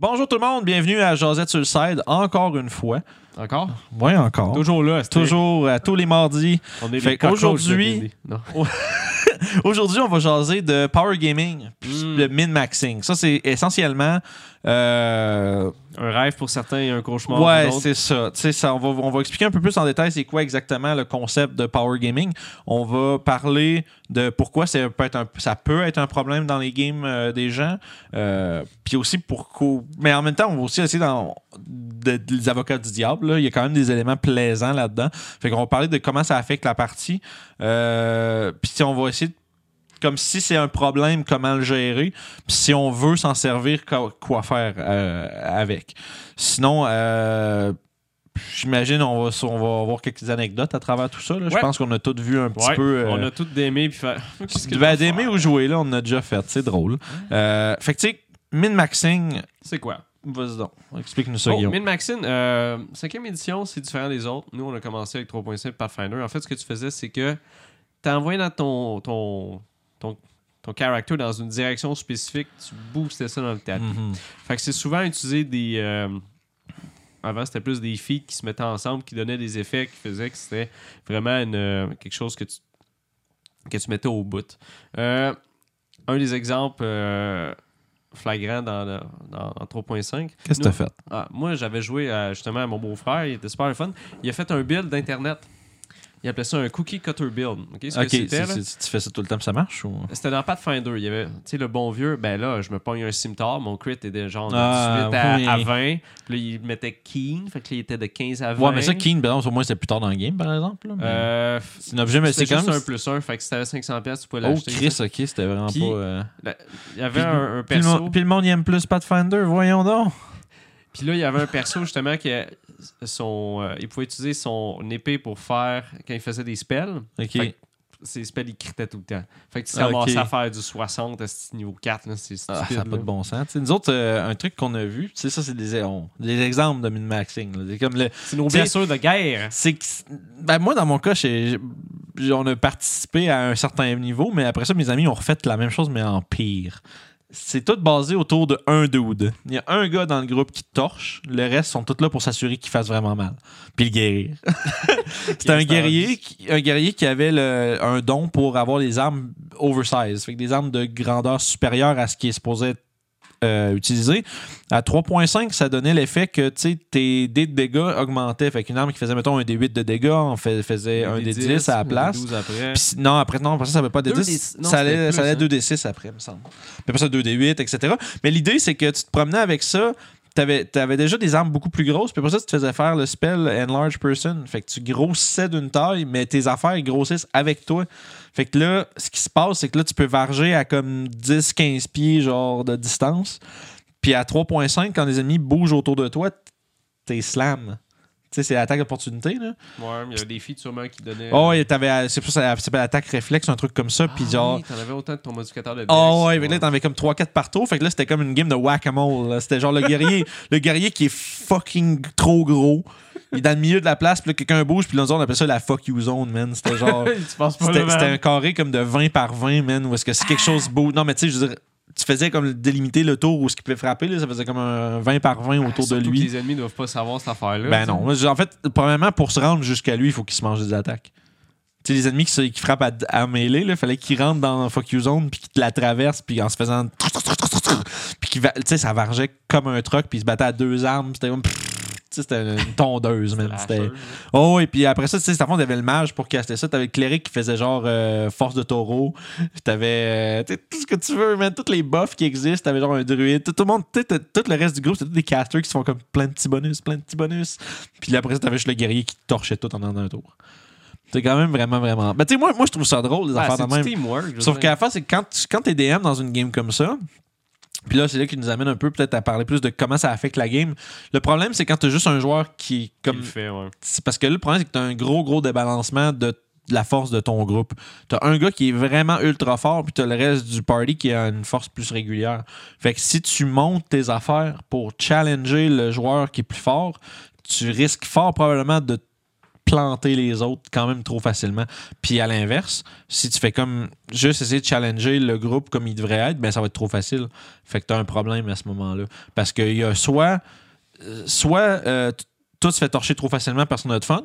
Bonjour tout le monde, bienvenue à Josette sur le side, encore une fois. Encore? Oui, encore. Toujours là. Toujours à tous les mardis. On est Fait. Non. Aujourd'hui, on va jaser de Power Gaming, puis Mm. le min-maxing. Ça, c'est essentiellement. Euh, Un rêve pour certains et un cauchemar ouais, pour d'autres. c'est ça. On, va, on va expliquer un peu plus en détail c'est quoi exactement le concept de Power Gaming. On va parler de pourquoi ça peut être un, ça peut être un problème dans les games euh, des gens. Euh, puis aussi pourquoi. Mais en même temps, on va aussi essayer dans de, de- les avocats du diable. là. Il y a quand même des éléments plaisants là-dedans. Fait qu'on va parler de comment ça affecte la partie. Puis si on va essayer de comme si c'est un problème, comment le gérer. Puis si on veut s'en servir, quoi, faire euh, avec. Sinon, euh, j'imagine on va, on va avoir quelques anecdotes à travers tout ça. là. Je pense qu'on a tous vu un petit Ouais, peu. euh, On a tout d'aimer puis faire. Ben, d'aimer ou jouer, là, on a déjà fait. C'est drôle. Euh, fait que, tu sais, min-maxing, C'est quoi? vas-y donc. Explique-nous ça, Oh, Guillaume. Min-Maxine, euh, cinquième édition, c'est différent des autres. Nous, on a commencé avec 3.5 Pathfinder. En fait, ce que tu faisais, c'est que tu envoyé dans ton, ton, ton, ton character dans une direction spécifique, tu boostais ça dans le tapis. Mhm. Fait que c'est souvent utiliser des. euh, avant, c'était plus des feats qui se mettaient ensemble, qui donnaient des effets, qui faisaient que c'était vraiment une, euh, quelque chose que tu, que tu mettais au bout. Euh, un des exemples flagrants dans, dans, dans 3.5. Qu'est-ce que Nous- t'as fait? ah, moi, j'avais joué à, justement à mon beau-frère, il était super fun. Il a fait un build d'Internet. Il appelait ça un cookie cutter build. OK, ce que c'était, tu fais ça tout le temps, ça marche? Ou... c'était dans Pathfinder. Il y avait, tu sais, le bon vieux, ben là, je me pogne un scimitar. Mon crit était genre de Ah, 18 à, oui. à 20. Puis là, il mettait keen. Fait que là, il était de 15 à 20. Ouais, mais ça, Keen, par exemple, au moins, c'était plus tard dans le game, par exemple. là, mais- Euh, c'est un objet, mais c'est même. un plus un. Fait que si t'avais 500$, piastres, tu pouvais Oh, l'acheter. Chris, ok, c'était vraiment Puis- pas. euh, Il y avait Puis, un, un puis le, perso. monde- puis le monde y aime plus Pathfinder, voyons donc. Puis là, il y avait un perso justement qui son, euh, il pouvait utiliser son épée pour faire quand il faisait des spells. Ok. Ses spells, il critait tout le temps. Fait que tu ok. à faire du 60 à ce niveau 4. là, C'est Ah, ça n'a pas de bon sens. Nous autres, euh, un truc qu'on a vu, tu sais, ça, c'est des, on- des exemples de min-maxing. C'est comme le. C'est nos blessures de guerre. C'est que. Ben, moi, dans mon cas, on a participé à un certain niveau, mais après ça, mes amis ont refait la même chose, mais en pire. C'est tout basé autour de un dude. Il y a un gars dans le groupe qui torche, le reste sont tous là pour s'assurer qu'il fasse vraiment mal. Puis le guérir. C'était un guerrier, qui, un guerrier qui avait le- un don pour avoir des armes oversize, fait que des armes de grandeur supérieure à ce qui est supposé être euh, utilisé. À 3.5, ça donnait l'effet que tu sais, tes dés de dégâts augmentaient. Fait qu'une arme qui faisait, mettons, un D8 de dégâts, on fait- faisait un Des D10 à la place. 12 après. Puis si- non, après, non, après ça, ça n'avait pas de Deux 10. des- non, ça allait, plus, ça allait hein. 2D6 après, me semble. Puis après ça, 2D8, etc. Mais l'idée, c'est que tu te promenais avec ça. T'avais avais déjà des armes beaucoup plus grosses, puis après ça, tu te faisais faire le spell Enlarge Person. Fait que tu grossissais d'une taille, mais tes affaires grossissent avec toi. Fait que là, ce qui se passe, c'est que là, tu peux varger à comme 10-15 pieds, genre, de distance. Puis à 3.5, quand les ennemis bougent autour de toi, t'es slam. Tu sais, c'est l'attaque d'opportunité, là. Ouais, mais il y avait des filles sûrement qui donnaient. Oh, et t'avais, c'est pour ça, s'appelle attaque réflexe, un truc comme ça. Puis Ah genre. oui, t'en avais autant de ton modificateur de Oh ouais, mais là, t'en avais comme 3-4 partout. Fait que là, c'était comme une game de whack-a-mole. C'était genre le guerrier, le guerrier qui est fucking trop gros. Il est dans le milieu de la place, puis quelqu'un bouge, puis là, on appelle ça la fuck you zone, man. C'était genre. tu penses pas C'était un carré comme de 20 par 20, man, où est-ce que si quelque chose bouge. Non, mais tu sais, je veux dire, tu faisais comme délimiter le tour où ce qui pouvait frapper, là, ça faisait comme un 20 par 20 autour de que lui. Les ennemis doivent pas savoir cette affaire-là. Ben non. En fait, premièrement, pour se rendre jusqu'à lui, il faut qu'il se mange des attaques. Tu sais, les ennemis qui, frappent à, à mêlée, il fallait qu'ils rentrent dans fuck you zone, puis qu'ils te la traversent, puis en se faisant. Puis tu sais, ça vargeait comme un truck, puis ils se battaient à deux armes. C'était comme. C'était une tondeuse, hacheuse. Oh, et puis après ça, tu sais, à fond, t'avais le mage pour caster ça. T'avais le cléric qui faisait genre euh, force de taureau. T'avais euh, tout ce que tu veux, man. Tous les buffs qui existent. T'avais genre un druide. Tout, tout le monde, tout le reste du groupe, c'était tous des casters qui se font comme plein de petits bonus, plein de petits bonus. Puis après ça, t'avais juste le guerrier qui torchait tout en un un tour. C'est quand même vraiment, vraiment. Ben, tu sais, moi, moi, je trouve ça drôle, les Ah, affaires de même. teamwork. Sauf qu'à la fin, c'est quand, tu- quand t'es DM dans une game comme ça, puis là, c'est là qui nous amène un peu peut-être à parler plus de comment ça affecte la game. Le problème, c'est quand t'as juste un joueur qui comme fait, ouais. parce que là, le problème, c'est que tu as un gros, gros débalancement de de la force de ton groupe. Tu as un gars qui est vraiment ultra fort, puis tu as le reste du party qui a une force plus régulière. Fait que si tu montes tes affaires pour challenger le joueur qui est plus fort, tu risques fort probablement de planter les autres quand même trop facilement. Puis à l'inverse, si tu fais comme juste essayer de challenger le groupe comme il devrait être, ben ça va être trop facile. Fait que tu as un problème à ce moment-là. Parce qu'il y a soit, soit euh, t- toi tu fais torcher trop facilement, personne n'a de fun.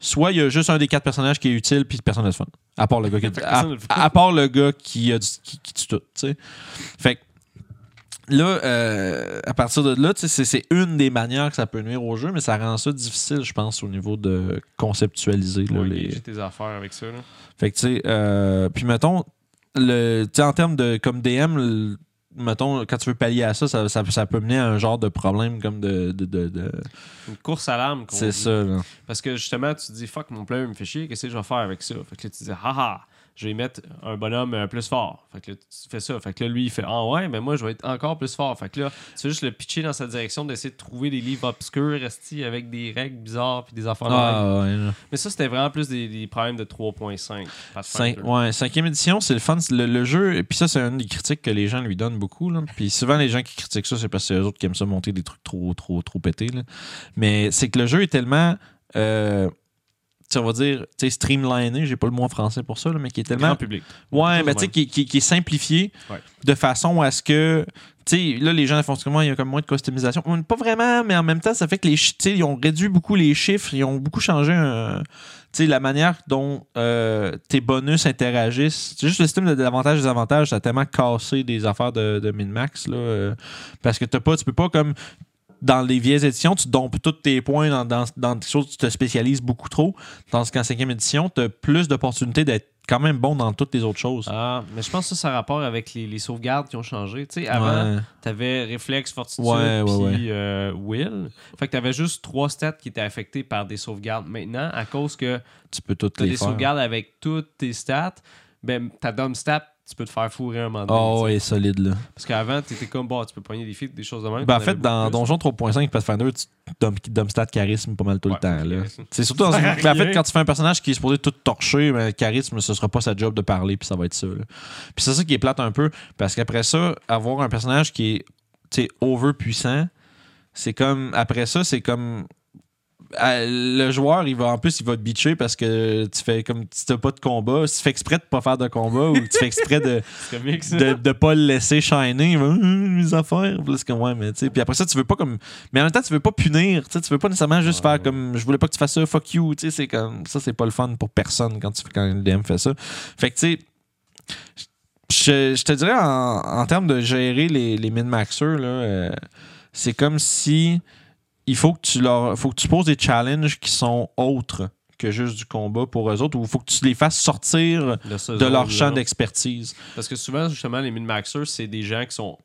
Soit il y a juste un des quatre personnages qui est utile, puis personne n'a de fun. À part le gars qui, Fait à, part le gars qui, a du- qui, qui tue tout. Fait que là, euh, à partir de là, c'est une des manières que ça peut nuire au jeu, mais ça rend ça difficile, je pense, au niveau de conceptualiser. là, Ouais, les... tes affaires avec ça. Là. Fait que, tu sais, euh, puis mettons, le, en termes de, comme DM, le- mettons, quand tu veux pallier à ça, ça, ça, ça peut mener à un genre de problème comme de. de, de- de- Une course à l'âme. C'est ça, là. Parce que justement, tu te dis, fuck, mon player me fait chier, qu'est-ce que je vais faire avec ça? Fait que là, tu dis, haha, je vais mettre un bonhomme euh, plus fort. Fait que là, tu fais ça. Fait que là, lui, il fait, ah ouais, mais moi, je vais être encore plus fort. Fait que là, tu fais juste le pitcher dans sa direction d'essayer de trouver des livres obscurs, restés avec des règles bizarres puis des affaires. Ah, ouais. Mais ça, c'était vraiment plus des, des problèmes de 3.5. Pathfinder. Cinq- ouais, cinquième édition, c'est le fun. Le, le jeu, et puis ça, c'est une des critiques que les gens lui donnent beaucoup. Là. Puis souvent, les gens qui critiquent ça, c'est parce que c'est eux autres qui aiment ça monter des trucs trop, trop, trop pétés. là. Mais c'est que le jeu est tellement. euh, on va dire, streamliné, j'ai pas le mot en français pour ça, là, mais qui est tellement Grand public. Ouais, mais de tu sais, qui, qui- qui est simplifié Ouais. de façon à ce que. Tu sais, là, les gens font comment il y a comme moins de customisation. Pas vraiment, mais en même temps, ça fait que les. chi- Tu sais, ils ont réduit beaucoup les chiffres, ils ont beaucoup changé euh, la manière dont euh, tes bonus interagissent. C'est juste le système de- d'avantages et des avantages, ça a tellement cassé des affaires de, de min-max, là. euh, parce que t'as pas, tu peux pas comme. Dans les vieilles éditions, tu dompes tous tes points dans, dans, dans des choses, tu te spécialises beaucoup trop. Tandis qu'en cinquième édition, tu as plus d'opportunités d'être quand même bon dans toutes les autres choses. Ah, mais je pense que ça, ça a rapport avec les, les sauvegardes qui ont changé. Tu sais, avant, Ouais. T'avais réflexe, fortitude, Ouais, ouais, puis euh, will. Fait que t'avais juste trois stats qui étaient affectés par des sauvegardes. Maintenant, à cause que tu peux toutes t'as les des faire. sauvegardes avec toutes tes stats, ben ta dom stat, tu peux te faire fourrer un moment donné. Oh, ouais, solide, là. Parce qu'avant, t'étais comme, bon, tu peux pogner des filles, des choses de même. Ben, en fait, dans Donjon 3.5 Pathfinder, tu dump, dump charisme pas mal tout Ouais, le temps. Là. C'est surtout dans une... ben, en fait, quand tu fais un personnage qui est supposé tout torcher, ben, charisme, ce sera pas sa job de parler, puis ça va être ça. là. Puis c'est ça qui est plate un peu, parce qu'après ça, avoir un personnage qui est tu sais, over puissant, c'est comme. Après ça, c'est comme. Le joueur, il va en plus, il va te bitcher parce que tu fais comme si t'as pas de combat, si tu fais exprès de pas faire de combat ou tu fais exprès de, plus. De, de pas le laisser shiner. Il va, Hum, mes affaires. C'est comme, ouais, mais tu sais. Puis après ça, tu veux pas comme. Mais en même temps, tu veux pas punir. Tu sais, tu veux pas nécessairement juste Ouais, faire comme. Je voulais pas que tu fasses ça, fuck you. Tu sais, c'est comme. Ça, c'est pas le fun pour personne quand, tu, quand le DM fait ça. Fait que, tu sais. Je, je te dirais, en, en termes de gérer les, les min-maxers, euh, c'est comme si il faut que tu leur faut que tu poses des challenges qui sont autres que juste du combat pour eux autres, ou il faut que tu les fasses sortir De, leur champ d'expertise. Parce que souvent, justement, les min-maxers, c'est des gens qui sont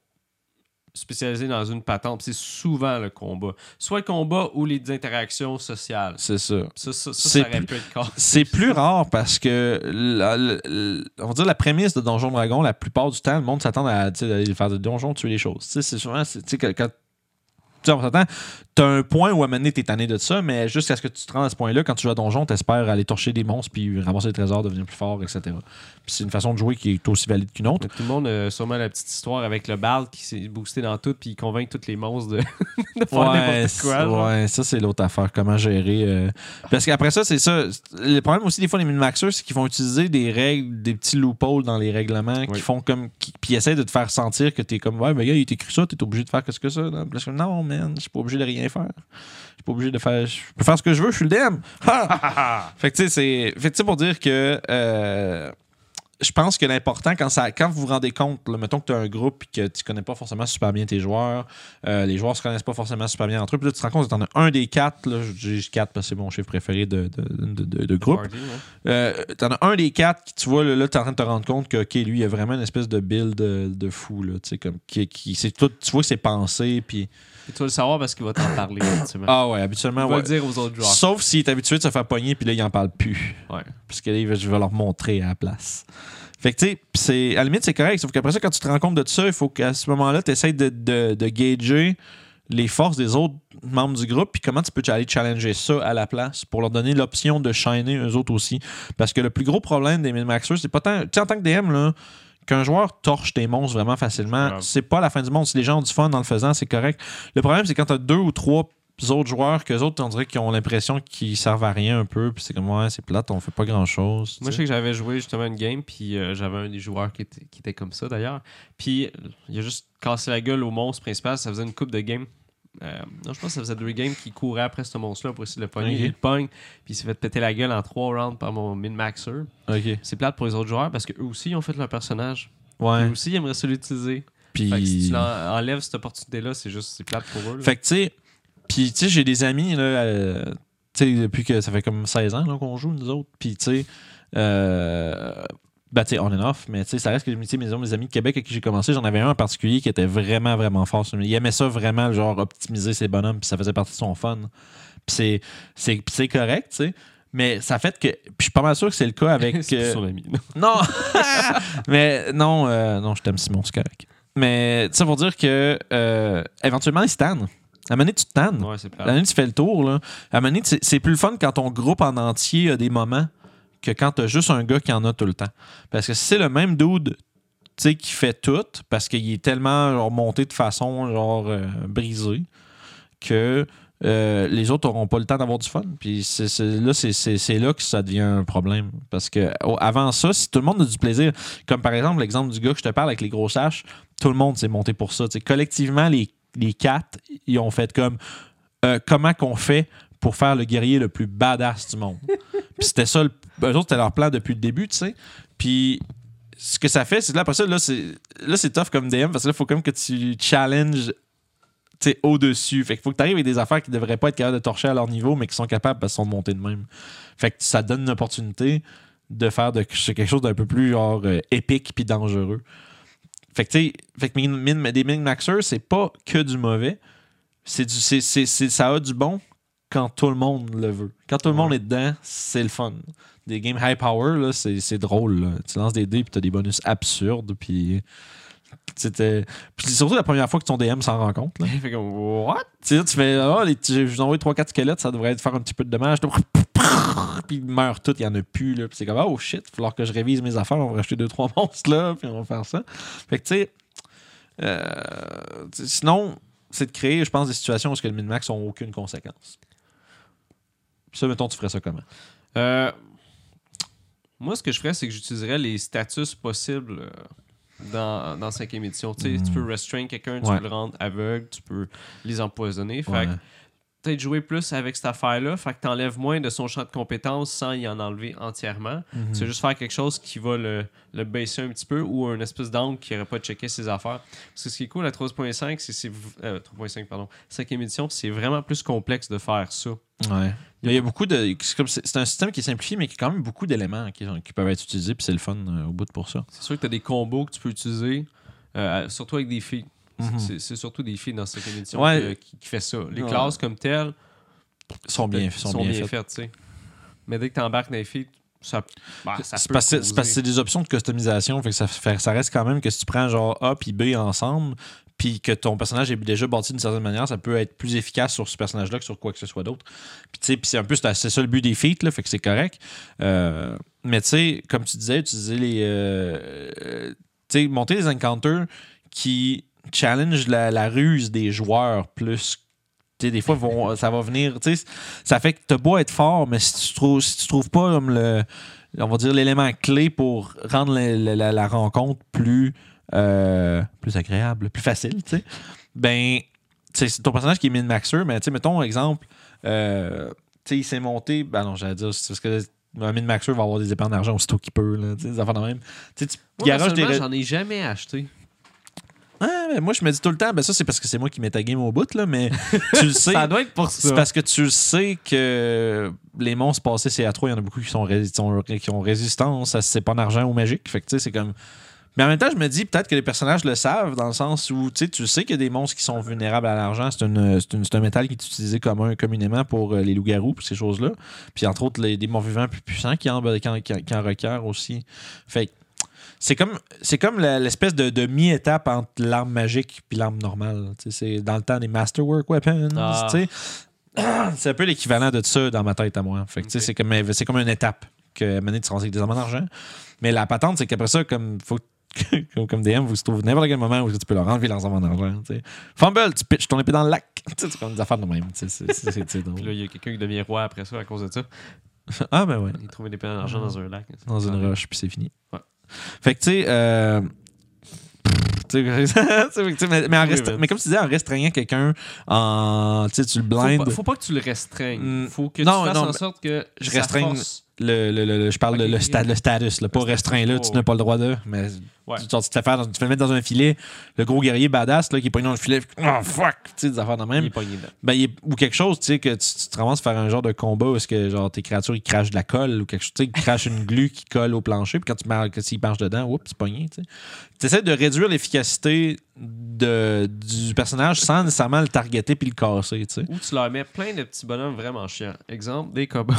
spécialisés dans une patente. C'est souvent le combat. Soit le combat ou les interactions sociales. C'est ça. Ça, ça, ça, C'est ça plus-. C'est plus rare parce que la, la- la- on va dire la prémisse de Donjon Dragon, la plupart du temps, le monde s'attend à aller faire des donjons, tuer les choses. C'est souvent, quand tu t'as un point où à donné, t'es tanné de ça, mais jusqu'à ce que tu te rendes à ce point-là, quand tu joues à donjon, t'espères aller torcher des monstres, puis ramasser des trésors, devenir plus fort, etc. Puis c'est une façon de jouer qui est aussi valide qu'une autre. Tout le monde a sûrement la petite histoire avec le bard qui s'est boosté dans tout puis il convainc tous les monstres de, de faire Ouais, quoi. genre. ouais, ça c'est l'autre affaire, comment gérer. euh, Parce qu'après ça, c'est ça. Le problème aussi des fois des min-maxers, c'est qu'ils vont utiliser des règles, des petits loopholes dans les règlements qui font comme. Qui, puis ils essaient de te faire sentir que t'es comme Ouais, mais gars, il t'écrit ça, t'es obligé de faire qu'est-ce que ça. Non, là, je man, je suis pas obligé de rien faire. Je suis pas obligé de faire. Je peux faire ce que je veux, je suis le DM. Fait que tu sais, c'est. Fait que tu sais, pour dire que. euh, je pense que l'important, quand, ça, quand vous vous rendez compte, là, mettons que tu as un groupe et que tu connais pas forcément super bien tes joueurs, euh, les joueurs se connaissent pas forcément super bien entre eux, puis là, tu te rends compte que tu en as un des quatre, là, j'ai juste quatre parce que c'est mon chiffre préféré de, de, de- de- de groupe. Euh, tu en as un des quatre qui, tu vois, là, tu es en train de te rendre compte que, OK, lui, il a vraiment une espèce de build de, de fou, là, tu sais, comme, qui, qui, tout, tu vois que c'est pensé, puis. Et tu vas le savoir parce qu'il va t'en parler. Ah ouais, habituellement, il va ouais. le dire aux autres joueurs. Sauf s'il est habitué de se faire pogner, puis là, il en parle plus. Ouais. Parce que là, il va- je vais leur montrer à la place. Fait que, tu sais, pis c'est, à la limite, c'est correct. Sauf qu'après ça, quand tu te rends compte de ça, il faut qu'à ce moment-là, tu essaies de, de, de gager les forces des autres membres du groupe, puis comment tu peux aller challenger ça à la place pour leur donner l'option de shiner eux autres aussi. Parce que le plus gros problème des min-maxers, c'est pas tant. Tu sais, en tant que DM, là, qu'un joueur torche tes monstres vraiment facilement, Ouais. c'est pas la fin du monde. Si les gens ont du fun en le faisant, c'est correct. Le problème, c'est quand tu as deux ou trois autres joueurs que autres, on dirait qu'ils ont l'impression qu'ils servent à rien un peu. Puis c'est comme, ouais, c'est plate, on fait pas grand chose. Moi, je sais que j'avais joué justement une game, puis euh, j'avais un des joueurs qui était, qui était comme ça d'ailleurs. Puis il a juste cassé la gueule au monstre principal. Ça faisait une coupe de game. Euh, non, je pense que ça faisait deux games qui courait après ce monstre-là pour essayer de le pogner. Il le pogne, puis il s'est fait péter la gueule en trois rounds par mon min-maxer. C'est plate pour les autres joueurs parce qu'eux aussi ils ont fait leur personnage. Ouais. Eux aussi ils aimeraient se l'utiliser. Puis. Fait que si tu enlèves cette opportunité-là, c'est juste c'est plate pour eux. là. Fait que, tu sais, puis, tu sais, j'ai des amis, là, euh, tu sais, depuis que ça fait comme 16 ans là, qu'on joue, nous autres. Puis, tu sais, euh, ben, sais, on and off, mais ça reste que mes, mes amis de Québec avec qui j'ai commencé, j'en avais un en particulier qui était vraiment, vraiment fort. Il aimait ça vraiment, genre, optimiser ses bonhommes, puis ça faisait partie de son fun. Puis, c'est- correct, tu sais. Mais ça fait que. Puis, je suis pas mal sûr que c'est le cas avec. euh, son ami. non! mais non, euh, non, je t'aime Simon, c'est correct. Mais ça pour dire que euh, éventuellement, ils se tannent. À un moment donné, tu te tannes. Ouais, c'est À un plate. moment donné, tu fais le tour. Là. À un moment donné, c'est c'est plus le fun quand ton groupe en entier a des moments que quand t'as juste un gars qui en a tout le temps. Parce que si c'est le même dude tu qui fait tout, parce qu'il est tellement genre, monté de façon genre euh, brisée, que euh, les autres n'auront pas le temps d'avoir du fun. Puis c'est, là, c'est, là que ça devient un problème. Parce que avant ça, si tout le monde a du plaisir, comme par exemple l'exemple du gars que je te parle avec les grosses haches, tout le monde s'est monté pour ça. Tu collectivement, les, les quatre, ils ont fait comme euh, comment qu'on fait pour faire le guerrier le plus badass du monde. Puis c'était ça, le, eux autres, c'était leur plan depuis le début, tu sais. Puis ce que ça fait, c'est là, après ça, là, c'est, là, c'est tough comme DM parce que là, il faut comme que tu challenges au-dessus. Fait qu'il faut que tu arrives avec des affaires qui devraient pas être capables de torcher à leur niveau, mais qui sont capables parce qu'ils sont montés de même. Fait que ça donne une opportunité de faire de, quelque chose d'un peu plus genre euh, épique puis dangereux. Fait que tu sais, fait que min- min- des min-maxers, c'est pas que du mauvais. C'est du, c'est, c'est- c'est- ça a du bon quand tout le monde le veut. Quand tout le monde est dedans, c'est le fun. Des games high power, là, c'est, c'est drôle. là. Tu lances des dés puis t'as des bonus absurdes. Puis c'était. Puis surtout la première fois que ton DM s'en rend compte. Là. Fait comme What? Tu sais, tu fais, ah, les, je vous envoie 3-4 squelettes, ça devrait faire un petit peu de dommage. Puis ils meurent tous, il n'y en a plus. Là. Puis c'est comme, oh shit, il va falloir que je révise mes affaires, on va racheter 2-3 monstres là, puis on va faire ça. Fait que tu sais, euh, tu sais, sinon, c'est de créer, je pense, des situations où ce que le min-max n'ont aucune conséquence. Puis ça, mettons, tu ferais ça comment? Euh, moi, ce que je ferais, c'est que j'utiliserais les statuts possibles euh, dans, dans cinquième édition. Tu sais, tu peux restrain quelqu'un, tu Ouais. peux le rendre aveugle, tu peux les empoisonner. Fait Ouais. que peut-être jouer plus avec cette affaire-là, fait que t'enlèves moins de son champ de compétences sans y en enlever entièrement. Mhm. C'est juste faire quelque chose qui va le, le baisser un petit peu ou un espèce d'angle qui n'aurait pas checké ses affaires. Parce que ce qui est cool à 3.5, c'est euh, 3.5 pardon, 5e édition, c'est vraiment plus complexe de faire ça. Ouais. Il y a beaucoup de. C'est un système qui est simplifié, mais qui a quand même beaucoup d'éléments qui, qui peuvent être utilisés, puis c'est le fun euh, au bout de pour ça. C'est sûr que tu as des combos que tu peux utiliser, euh, surtout avec des filles. Mhm. C'est- C'est surtout des filles dans cette édition Ouais. que- qui, qui fait ça. Les Ouais. classes comme telles sont bien, sont sont bien, bien faites. faites. Mais dès que tu embarques dans les filles, ça, bah, ça C'est parce, que- c'est des options de customisation. Fait que ça, fait- ça reste quand même que si tu prends genre A puis B ensemble, puis que ton personnage est déjà bâti d'une certaine manière, ça peut être plus efficace sur ce personnage-là que sur quoi que ce soit d'autre. Puis tu sais, puis c'est un peu c'est c'est ça le but des feats, là, fait que c'est correct. Euh, mais tu sais, comme tu disais, utiliser les. euh, euh, tu sais, monter des encounters qui challenge la, la ruse des joueurs plus. Tu sais, des fois, vont, ça va venir. tu sais, Ça fait que t'as beau être fort, mais si tu trouves, si tu trouves pas comme le on va dire, l'élément clé pour rendre la, la- la- la rencontre plus, euh, plus agréable, plus facile, tu sais, ben, tu c'est ton personnage qui est min-maxer, mais tu sais, mettons, exemple, euh, tu sais, il s'est monté, ben non, j'allais dire, c'est parce que un min-maxer va avoir des épées en argent aussitôt qu'il peut, là, tu sais, des affaires de même. Tu tu Moi, des... j'en ai jamais acheté. Ah, mais moi, je me dis tout le temps, ben ça, c'est parce que c'est moi qui mets ta game au bout, là, mais tu le sais. Ça doit être pour C'est parce que tu le sais que les monstres passés CA3, il y en a beaucoup qui, sont qui ont, résistance à c'est pas d'argent ou magique. Fait que tu sais, c'est comme. Mais en même temps, je me dis peut-être que les personnages le savent, dans le sens où tu sais, tu sais qu'il y a des monstres qui sont vulnérables à l'argent. C'est, un métal qui est utilisé commun, communément pour euh, les loups-garous, pour ces choses-là. Puis entre autres, les, des morts vivants plus puissants qui en, qui en, qui en- en requièrent aussi. Fait que c'est comme, c'est comme l'espèce de, de mi-étape entre l'arme magique et l'arme normale. C'est dans le temps des Masterwork Weapons. Ah. C'est un peu l'équivalent de ça dans ma tête à moi. Fait c'est comme, c'est comme une étape que mener te rends avec des armes d'argent. Mais la patente, c'est qu'après ça, comme faut comme- DM, vous se trouvez n'importe quel moment où tu peux leur enlever leurs armes d'argent. tu sais. Fumble, tu pitches ton épée dans le lac. C'est comme des affaires de même. C'est drôle. Puis là, il y a quelqu'un qui devient roi après ça à cause de ça. Ah, ben ouais. Il trouve des peines d'argent dans un lac. Dans une roche, puis c'est fini. Ouais. Fait que, tu sais, euh, mais, mais, en mais comme tu disais, en restreignant quelqu'un, en, tu le Faut blindes. pas, faut pas que tu le restreignes. Mm. Faut que Non, tu fasses non, en sorte que je restreigne force- Le, le, le- le- je parle de le, sta- le status, là, pas restreint là, tu n'as pas le droit de. Mais Ouais. genre, tu te fais faire, dans- tu te fais mettre dans un filet, le gros guerrier badass là, qui est pogné dans le filet, oh fuck, tu sais, des affaires de Il même. est pogné. Ben, il est- ou quelque chose, tu sais, que tu, tu te ramasses à faire un genre de combat où est-ce que genre tes créatures ils crachent de la colle ou quelque chose, tu sais, ils crachent une glu qui colle au plancher, puis quand tu marques, que s'ils marchent dedans, oups, c'est pogné, tu sais. Tu essaies de réduire l'efficacité de, du personnage sans nécessairement le targeter puis le casser, tu sais. Ou tu leur mets plein de petits bonhommes vraiment chiants. Exemple, des combats.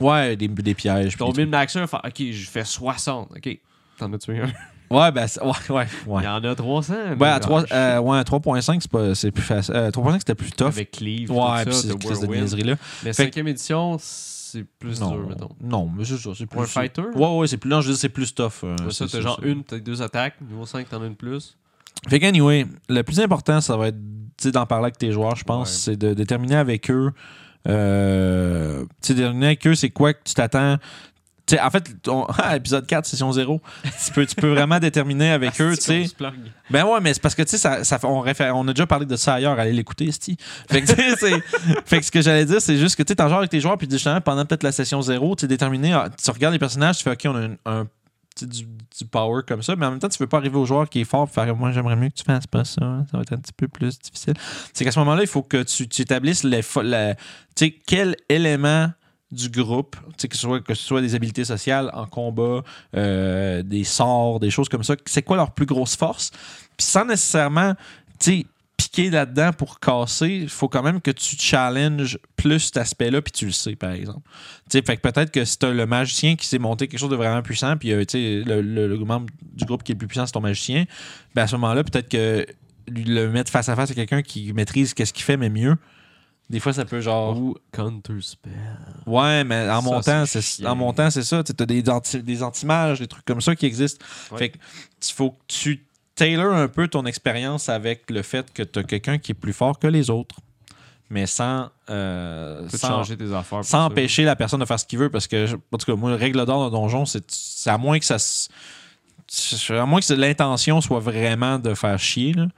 Ouais, des, des pièges. Ton des mime d'action, fait OK, je fais 60. OK. T'en as tué un? Ouais, ben, ouais, ouais, ouais. Il y en a 300. Ouais, à là. 3, Ah, euh, ouais, à 3.5, c'est pas- c'est plus facile. Euh, 3.5, c'était plus tough. Avec Cleave, ouais, puis tout ça, cette crise de niaiserie-là. Mais Fait- 5 édition, c'est plus Non, dur, mettons. non, mais c'est ça. C'est plus. Pour un fighter? Ouais, ouais, c'est plus. Non, je veux dire, c'est plus tough. euh, ça, c'est t'as genre ça. une, peut-être deux attaques. Niveau 5, t'en as une plus. Fait qu'anyway, le plus important, ça va être d'en parler avec tes joueurs, je pense. Ouais. C'est de déterminer avec eux. Euh, tu sais, déterminer avec eux, c'est quoi que tu t'attends. En fait, ah, épisode 4, session 0, tu peux, tu peux vraiment déterminer avec eux, tu sais. On se plug. Ben ouais, mais c'est parce que, tu sais, ça, ça on, réfère- on a déjà parlé de ça ailleurs, allez l'écouter, Sti. Fait que, fait ce que j'allais dire, c'est juste que, tu sais, t'en joues avec tes joueurs, puis justement, pendant peut-être la session 0, tu es déterminé, ah, tu regardes les personnages, tu fais, OK, on a un, un- du, du power comme ça, mais en même temps, tu veux pas arriver au joueur qui est fort et faire, moi, j'aimerais mieux que tu fasses pas ça, ça va être un petit peu plus difficile. C'est qu'à ce moment-là, il faut que tu, tu établisses les, la- tu sais, quel élément du groupe, que, ce soit, que ce soit des habiletés sociales en combat, euh, des sorts, des choses comme ça, c'est quoi leur plus grosse force? Puis sans nécessairement, piquer là-dedans pour casser, il faut quand même que tu challenges plus cet aspect-là, puis tu le sais, par exemple. Fait que peut-être que c'est le magicien qui s'est monté quelque chose de vraiment puissant, puis euh, le, le- le membre du groupe qui est le plus puissant, c'est ton magicien, ben à ce moment-là, peut-être que le mettre face à face à quelqu'un qui maîtrise qu'est-ce qu'il fait, mais mieux, des fois, ça peut genre... Ou Counter Spell. Ouais, mais en Ça, montant, c'est en montant, c'est ça. Tu as des, anti, des anti-images, des trucs comme ça qui existent. Ouais. Fait que il faut que tu tailor un peu ton expérience avec le fait que tu as quelqu'un qui est plus fort que les autres, mais sans, euh, sans, changer tes affaires. sans ça. empêcher la personne de faire ce qu'il veut. Parce que, en tout cas, moi, règle d'or d'un donjon, c'est c'est à moins que ça. À moins que l'intention soit vraiment de faire chier. Là.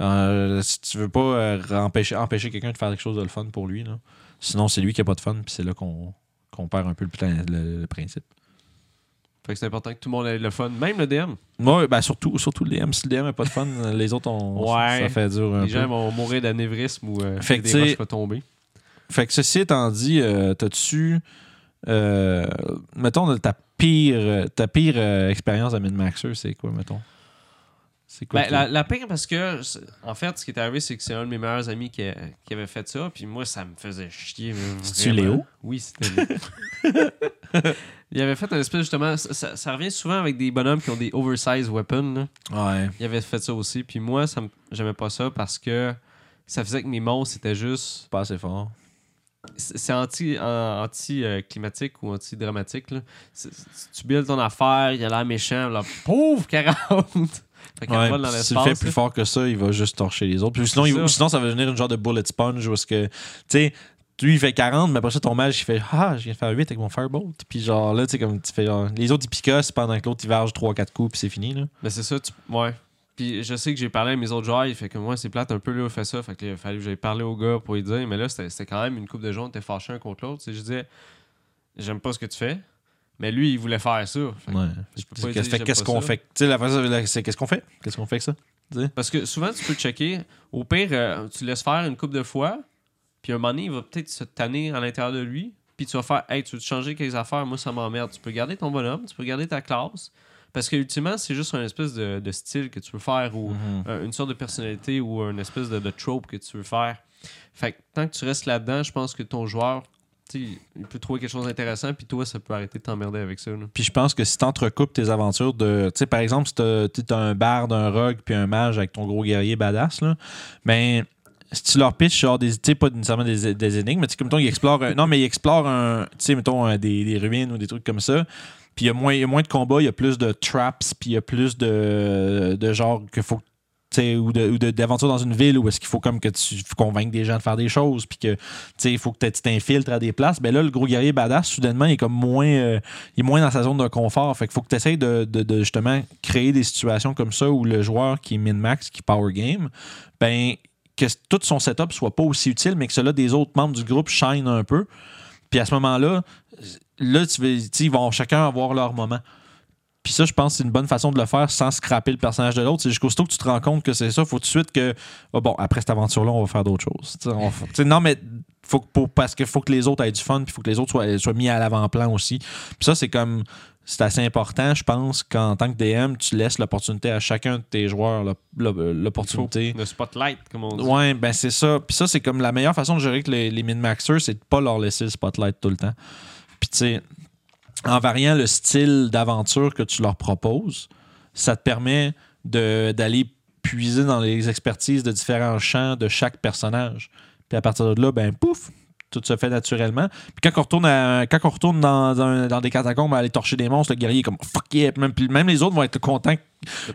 Euh, si tu veux pas euh, empêcher, empêcher quelqu'un de faire quelque chose de le fun pour lui. Là. Sinon, c'est lui qui a pas de fun, puis c'est là qu'on perd un peu le, plan- le- le principe. Fait que c'est important que tout le monde ait le fun. Même le DM. Ouais, ben surtout, surtout le DM. Si le DM n'a pas de fun, les autres, on, Ouais. ça fait dur un Les peu. gens vont mourir d'anévrisme ou euh, Fait que des roches vont tomber. Fait que ceci étant dit, euh, t'as-tu. euh, mettons, ta pire, ta pire expérience à Min-Maxer, c'est quoi, mettons? C'est quoi? Ben, la, la pire parce que, en fait, ce qui est arrivé, c'est que c'est un de mes meilleurs amis qui, a- qui avait fait ça. Puis moi, ça me faisait chier. C'est-tu. Léo? Oui, c'était Léo. Il avait fait un espèce, justement, ça, revient souvent avec des bonhommes qui ont des oversized weapons. là. Ouais. Il avait fait ça aussi. Puis moi, ça j'aimais pas ça parce que ça faisait que mes monstres, c'était juste. Pas assez fort. C'est c'est anti, anti-climatique ou anti-dramatique. Tu builds ton affaire, il a l'air méchant. Là, pauvre 40! Fait qu'elle Ouais, vole dans puis si tu le fais plus fort que ça, il va juste torcher les autres. Puis sinon, il- ça. ou sinon, ça va devenir une genre de bullet sponge où est-ce que, tu sais, lui, il fait 40, mais après ça, ton mage, il fait Ah, je viens de faire 8 avec mon Firebolt. Puis genre, là, tu sais, comme tu fais genre, les autres, ils picassent pendant que l'autre, il varge 3-4 coups, puis c'est fini, là. Ben c'est ça, tu... ouais. Puis je sais que j'ai parlé à mes autres joueurs, il fait que moi c'est plate un peu là, fait ça. Fait que là, il a fallu que j'aille parler au gars pour lui dire. Mais là, c'était c'était quand même une coupe de gens, on était fâchés un contre l'autre. Tu sais, Je disais, j'aime pas ce que tu fais. Mais lui, il voulait faire ça. Fait que- Ouais. je peux pas Fait lui que- dire fait j'aime qu'est-ce qu'on fait? Tu sais, la la- c'est qu'est-ce qu'on fait? Qu'est-ce qu'on fait avec ça? Parce que souvent, tu peux checker. Au pire, euh, tu laisses faire une coupe de fois. Puis un moment donné, il va peut-être se tanner à l'intérieur de lui. Puis tu vas faire, hey, tu veux changer quelques affaires? Moi, ça m'emmerde. Tu peux garder ton bonhomme, tu peux garder ta classe. Parce que ultimement, c'est juste un espèce de, de style que tu veux faire ou Mhm. euh, une sorte de personnalité ou une espèce de, de trope que tu veux faire. Fait que tant que tu restes là-dedans, je pense que ton joueur, il peut trouver quelque chose d'intéressant, puis toi, ça peut arrêter de t'emmerder avec ça. Puis je pense que si tu entrecoupes tes aventures de. Tu sais, par exemple, si tu as un barde, un rogue, puis un mage avec ton gros guerrier badass, là, ben. Si tu leur pitches, genre, des, tu pas nécessairement des, des énigmes, mais tu comme mettons, ils explorent. non, mais ils explorent un. Tu sais, mettons, des, des ruines ou des trucs comme ça. Puis il y a moins de combats, il y a plus de traps, puis il y a plus de, de genre que faut ou d'aventure dans une ville où est-ce qu'il faut comme que tu convainques des gens de faire des choses puis que il faut que tu t'infiltres à des places ben là le gros guerrier badass soudainement il est comme moins euh, il est moins dans sa zone de confort. Fait qu'il faut que tu essaies de, justement créer des situations comme ça où le joueur qui est min-max qui power game ben que tout son setup soit pas aussi utile mais que cela des autres membres du groupe shine un peu. Puis à ce moment-là là tu ils vont chacun avoir leur moment puis ça, je pense que c'est une bonne façon de le faire sans scraper le personnage de l'autre. C'est jusqu'au que tu te rends compte que c'est ça, faut tout de suite que, ah bon, après cette aventure-là, on va faire d'autres choses. T'sais, on va- t'sais, non, mais faut que, pour- parce qu'il faut que les autres aient du fun, puis il faut que les autres soient, soient mis à l'avant-plan aussi. Puis ça, c'est comme, c'est assez important, je pense, qu'en tant que DM, tu laisses l'opportunité à chacun de tes joueurs, l'op- l'op- l'opportunité. Le spotlight, comme on dit. Ouais, ben c'est ça. Puis ça, c'est comme la meilleure façon de gérer que les, les min-maxers, c'est de pas leur laisser le spotlight tout le temps. Puis tu sais, en variant le style d'aventure que tu leur proposes, ça te permet d'aller puiser dans les expertises de différents champs de chaque personnage. Puis à partir de là, ben pouf, tout se fait naturellement. Puis quand on retourne, à- quand on retourne dans, dans des catacombes à aller torcher des monstres, le guerrier est comme fuck yeah. Même, même les autres vont être contents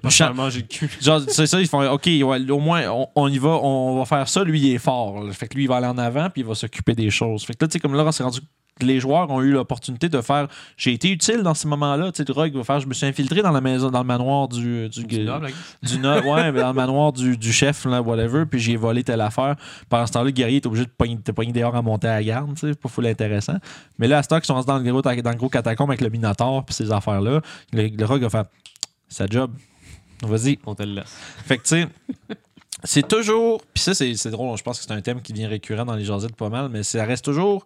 pas manger le cul. Genre, c'est ça, ils font OK, ouais, au moins, on, on y va, on va faire ça. Lui, il est fort. Fait que lui, il va aller en avant, puis il va s'occuper des choses. Fait que là, tu sais, comme là, on s'est rendu les joueurs ont eu l'opportunité de faire j'ai été utile dans ces moments-là. Tu sais, Drog va faire je me suis infiltré dans la maison, dans le manoir du. du, Du noble, du no- ouais, dans le manoir du, du chef, là, whatever, puis j'ai volé telle affaire. Pendant ce temps-là, le guerrier est obligé de pogner, de pogner dehors à monter à la garde, tu sais, pas full intéressant. Mais là, à ce temps qu'ils sont dans le gros, dans le gros catacombe avec le Minotaur, puis ces affaires-là, le, le Rogue va faire sa job. Vas-y, On te le laisse. fait que, tu sais, c'est toujours. Puis ça, c'est c'est drôle. Je pense que c'est un thème qui vient récurrent dans les jasettes pas mal, mais ça reste toujours.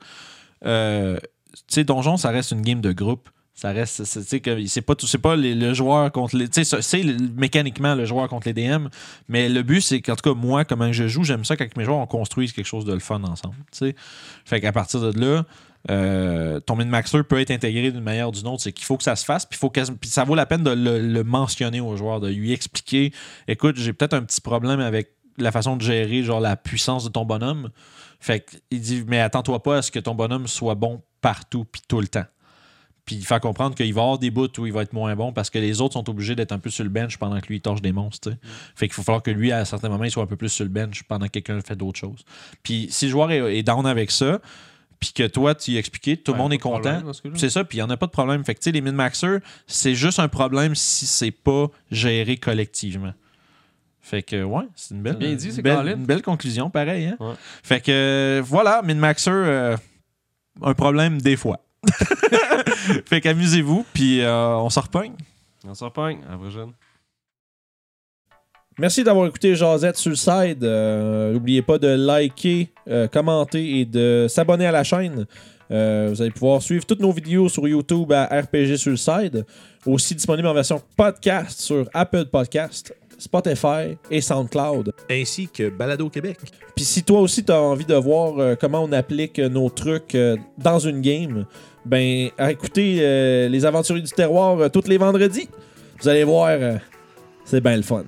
Euh, tu sais, Donjon, ça reste une game de groupe. Ça reste. c'est- pas, pas le joueur contre les. Tu sais, c'est mécaniquement le joueur contre les DM, mais le but, c'est qu'en tout cas, moi, comment je joue, j'aime ça qu'avec mes joueurs, on construise quelque chose de le fun ensemble. tu sais. Fait qu'à partir de là. euh, ton min-maxer peut être intégré d'une manière ou d'une autre. C'est qu'il faut que ça se fasse, puis ça vaut la peine de le, le mentionner au joueur, de lui expliquer écoute, j'ai peut-être un petit problème avec la façon de gérer genre la puissance de ton bonhomme. Fait qu'il dit mais attends-toi pas à ce que ton bonhomme soit bon partout puis tout le temps. Puis il fait comprendre qu'il va y avoir des bouts où il va être moins bon parce que les autres sont obligés d'être un peu sur le bench pendant que lui il torche des monstres. sais. Fait qu'il faut falloir que lui, à certains moments, il soit un peu plus sur le bench pendant que quelqu'un fait d'autres choses. Puis si le joueur est, est down avec ça, puis que toi, tu y expliqué, tout le Ouais, monde est content. C'est ça, puis il n'y en a pas de problème. Fait que, tu sais, les min-maxers, c'est juste un problème si c'est pas géré collectivement. Fait que, ouais, c'est une belle, bien dit, une c'est belle, une belle conclusion, pareil. Hein? Ouais. Fait que, voilà, min-maxer, euh, un problème des fois. fait qu'amusez-vous, puis euh, on s'en repogne. On s'en pogne. À la prochaine. Merci d'avoir écouté le side. Euh, N'oubliez pas de liker, euh, commenter et de s'abonner à la chaîne. Euh, vous allez pouvoir suivre toutes nos vidéos sur YouTube à RPG sur le side. Aussi disponible en version podcast sur Apple Podcast, Spotify et SoundCloud. ainsi que Balado Québec. Puis si toi aussi tu as envie de voir euh, comment on applique euh, nos trucs euh, dans une game, ben euh, les aventuriers du terroir tous les vendredis. Vous allez voir, c'est bien le fun.